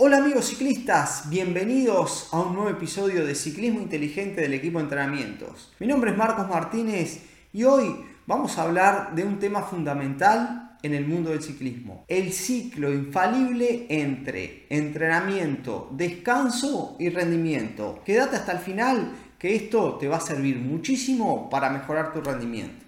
Hola amigos ciclistas, bienvenidos a un nuevo episodio de Ciclismo Inteligente del equipo de entrenamientos. Mi nombre es Marcos Martínez y hoy vamos a hablar de un tema fundamental en el mundo del ciclismo, el ciclo infalible entre entrenamiento, descanso y rendimiento. Quédate hasta el final que esto te va a servir muchísimo para mejorar tu rendimiento.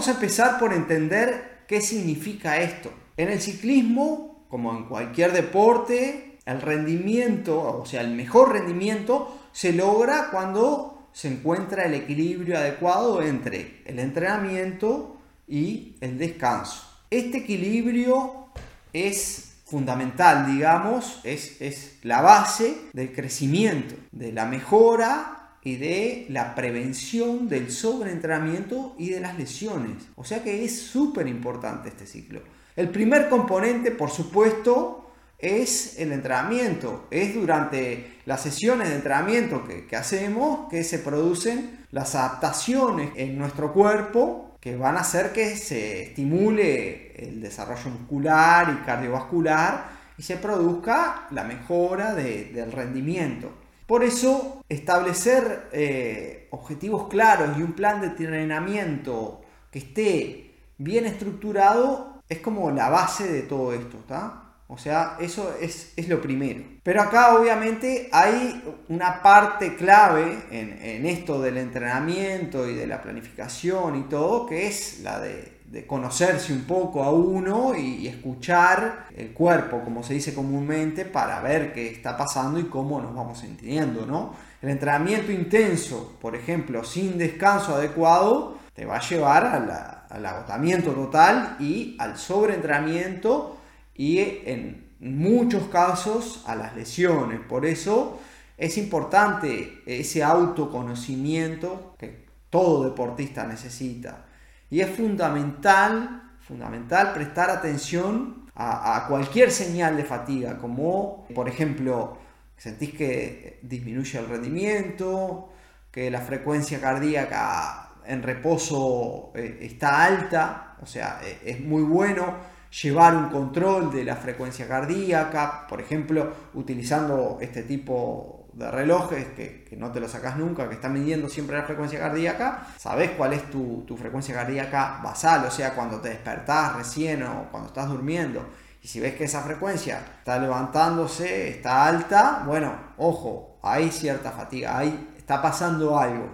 Vamos a empezar por entender qué significa esto. En el ciclismo, como en cualquier deporte, el rendimiento, o sea, el mejor rendimiento, se logra cuando se encuentra el equilibrio adecuado entre el entrenamiento y el descanso. Este equilibrio es fundamental, digamos, es, es la base del crecimiento, de la mejora y de la prevención del sobreentrenamiento y de las lesiones. O sea que es súper importante este ciclo. El primer componente, por supuesto, es el entrenamiento. Es durante las sesiones de entrenamiento que, hacemos que se producen las adaptaciones en nuestro cuerpo que van a hacer que se estimule el desarrollo muscular y cardiovascular y se produzca la mejora del rendimiento. Por eso, establecer eh, objetivos claros y un plan de entrenamiento que esté bien estructurado es como la base de todo esto, ¿está? O sea, eso es, lo primero. Pero acá obviamente hay una parte clave en, esto del entrenamiento y de la planificación y todo, que es la de de conocerse un poco a uno y, escuchar el cuerpo, como se dice comúnmente, para ver qué está pasando y cómo nos vamos sintiendo, ¿no? El entrenamiento intenso, por ejemplo, sin descanso adecuado, te va a llevar al agotamiento total y al sobreentrenamiento y en muchos casos a las lesiones. Por eso es importante ese autoconocimiento que todo deportista necesita y es fundamental, fundamental prestar atención a, cualquier señal de fatiga, como por ejemplo, sentís que disminuye el rendimiento, que la frecuencia cardíaca en reposo eh, está alta, o sea, e, es muy bueno llevar un control de la frecuencia cardíaca, por ejemplo, utilizando este tipo de relojes que, no te lo sacas nunca, que están midiendo siempre la frecuencia cardíaca, sabes cuál es tu, frecuencia cardíaca basal, o sea, cuando te despertás recién o cuando estás durmiendo. Y si ves que esa frecuencia está levantándose, está alta, bueno, ojo, hay cierta fatiga, ahí está pasando algo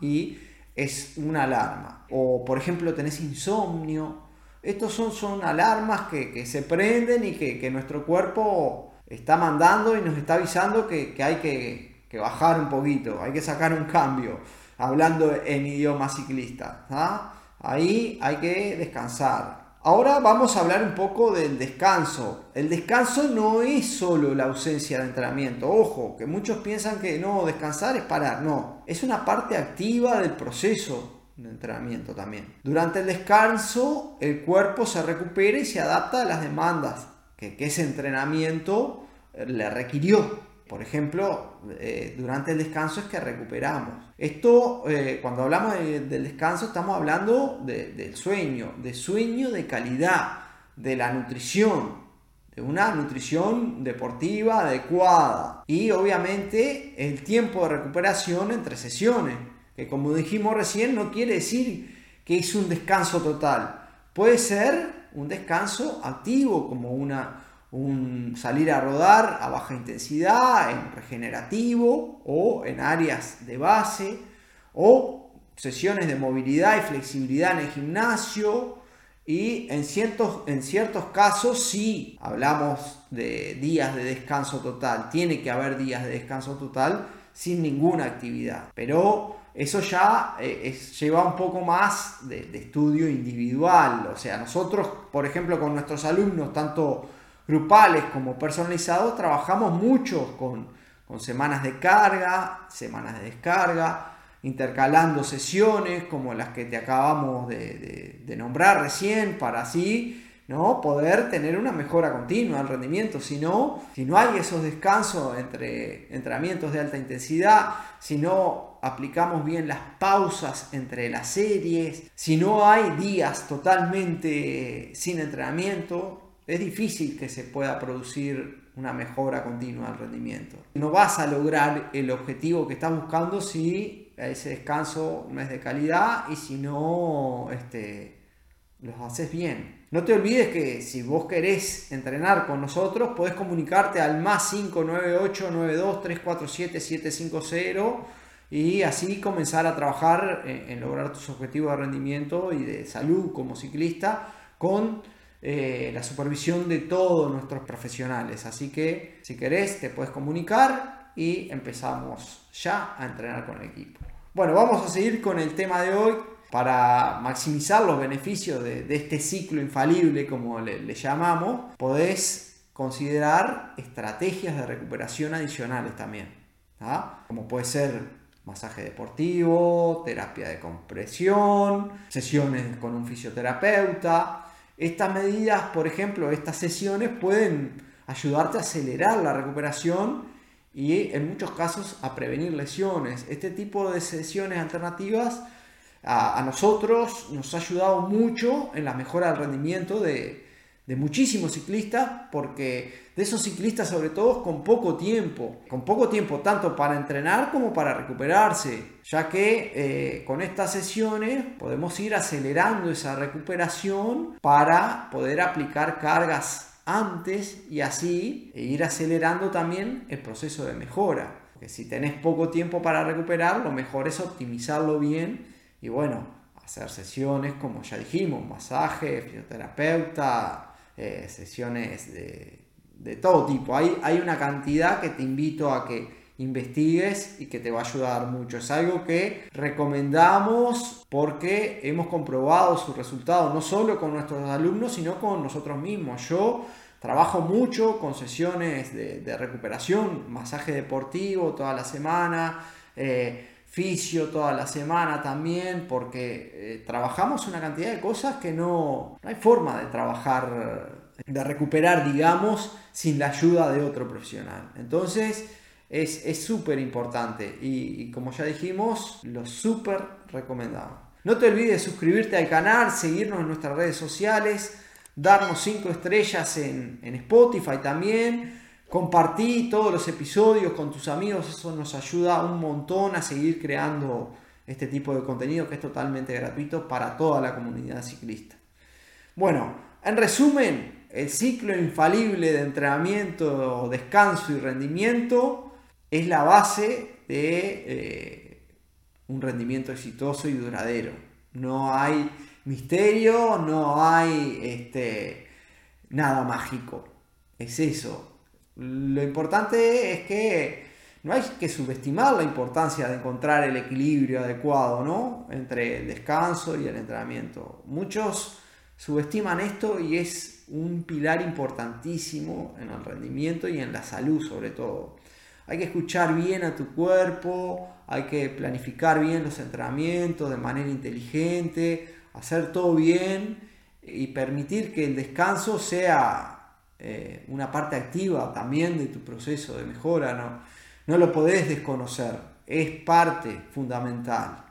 y es una alarma. O por ejemplo tenés insomnio, estos son, son alarmas que, se prenden y que, que nuestro cuerpo está mandando y nos está avisando que, hay que, bajar un poquito, hay que sacar un cambio, hablando en idioma ciclista. ¿ah? Ahí hay que descansar. Ahora vamos a hablar un poco del descanso. El descanso no es solo la ausencia de entrenamiento. Ojo, que muchos piensan que no, descansar es parar. No, es una parte activa del proceso de entrenamiento también. Durante el descanso, el cuerpo se recupera y se adapta a las demandas que, ese entrenamiento eh, le requirió. Por ejemplo, eh, durante el descanso es que recuperamos. Esto, eh, cuando hablamos del descanso, estamos hablando del sueño, de sueño de calidad, de la nutrición, de una nutrición deportiva adecuada. Y obviamente el tiempo de recuperación entre sesiones, que como dijimos recién, no quiere decir que es un descanso total. Puede ser un descanso activo, como una, un salir a rodar a baja intensidad, en regenerativo o en áreas de base, o sesiones de movilidad y flexibilidad en el gimnasio. Y en ciertos, en ciertos casos sí hablamos de días de descanso total. Tiene que haber días de descanso total sin ninguna actividad. Pero eso ya eh, lleva un poco más de, estudio individual. O sea, nosotros, por ejemplo, con nuestros alumnos, tanto grupales como personalizados, trabajamos mucho con, semanas de carga, semanas de descarga, intercalando sesiones como las que te acabamos de, nombrar recién, para así ¿no? poder tener una mejora continua del rendimiento. Si no, si no hay esos descansos entre entrenamientos de alta intensidad, si no aplicamos bien las pausas entre las series, si no hay días totalmente sin entrenamiento, es difícil que se pueda producir una mejora continua del rendimiento. No vas a lograr el objetivo que estás buscando si ese descanso no es de calidad y si no este, los haces bien. No te olvides que si vos querés entrenar con nosotros, podés comunicarte al más 598 92 347 750 y así comenzar a trabajar en, lograr tus objetivos de rendimiento y de salud como ciclista con eh, la supervisión de todos nuestros profesionales. Así que si querés te puedes comunicar y empezamos ya a entrenar con el equipo. Bueno, vamos a seguir con el tema de hoy para maximizar los beneficios de, este ciclo infalible, como le, llamamos, podés considerar estrategias de recuperación adicionales también, como puede ser masaje deportivo, terapia de compresión, sesiones con un fisioterapeuta. Estas medidas, por ejemplo, estas sesiones pueden ayudarte a acelerar la recuperación y en muchos casos a prevenir lesiones. Este tipo de sesiones alternativas a, nosotros nos ha ayudado mucho en la mejora del rendimiento de, muchísimos ciclistas, porque de esos ciclistas sobre todo con poco tiempo, con poco tiempo tanto para entrenar como para recuperarse, ya que eh, con estas sesiones podemos ir acelerando esa recuperación para poder aplicar cargas antes y así ir acelerando también el proceso de mejora. Porque si tenés poco tiempo para recuperar, lo mejor es optimizarlo bien y bueno, hacer sesiones, como ya dijimos, masaje, fisioterapeuta, eh, sesiones de, todo tipo. Hay, hay una cantidad que te invito a que investigues y que te va a ayudar mucho. Es algo que recomendamos porque hemos comprobado su resultado no solo con nuestros alumnos, sino con nosotros mismos. Yo trabajo mucho con sesiones de, recuperación, masaje deportivo toda la semana. Eh, fisio toda la semana también, porque eh, trabajamos una cantidad de cosas que no, no hay forma de trabajar, de recuperar, digamos, sin la ayuda de otro profesional. Entonces, es súper importante y, y, como ya dijimos, lo súper recomendamos. No te olvides de suscribirte al canal, seguirnos en nuestras redes sociales, darnos 5 estrellas en, en Spotify también Compartí todos los episodios con tus amigos, eso nos ayuda un montón a seguir creando este tipo de contenido que es totalmente gratuito para toda la comunidad ciclista. Bueno, en resumen, el ciclo infalible de entrenamiento, descanso y rendimiento es la base de eh, un rendimiento exitoso y duradero. No hay misterio, no hay este, nada mágico. Es eso, lo importante es que no hay que subestimar la importancia de encontrar el equilibrio adecuado ¿no? entre el descanso y el entrenamiento. Muchos subestiman esto y es un pilar importantísimo en el rendimiento y en la salud sobre todo. Hay que escuchar bien a tu cuerpo, hay que planificar bien los entrenamientos de manera inteligente, hacer todo bien y permitir que el descanso sea eh, una parte activa también de tu proceso de mejora, no, no lo podés desconocer, es parte fundamental.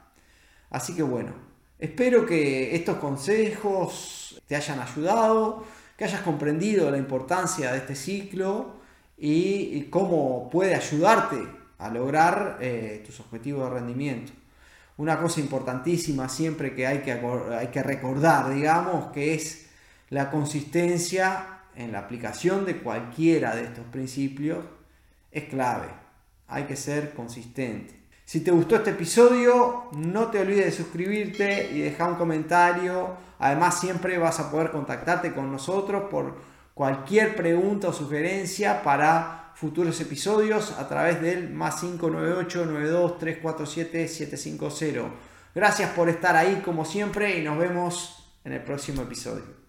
Así que bueno, espero que estos consejos te hayan ayudado, que hayas comprendido la importancia de este ciclo y, cómo puede ayudarte a lograr eh, tus objetivos de rendimiento. Una cosa importantísima siempre que hay que, hay que recordar, digamos, que es la consistencia en la aplicación de cualquiera de estos principios es clave. Hay que ser consistente. Si te gustó este episodio, no te olvides de suscribirte y dejar un comentario. Además, siempre vas a poder contactarte con nosotros por cualquier pregunta o sugerencia para futuros episodios a través del más 598 92 347 750. Gracias por estar ahí como siempre y nos vemos en el próximo episodio.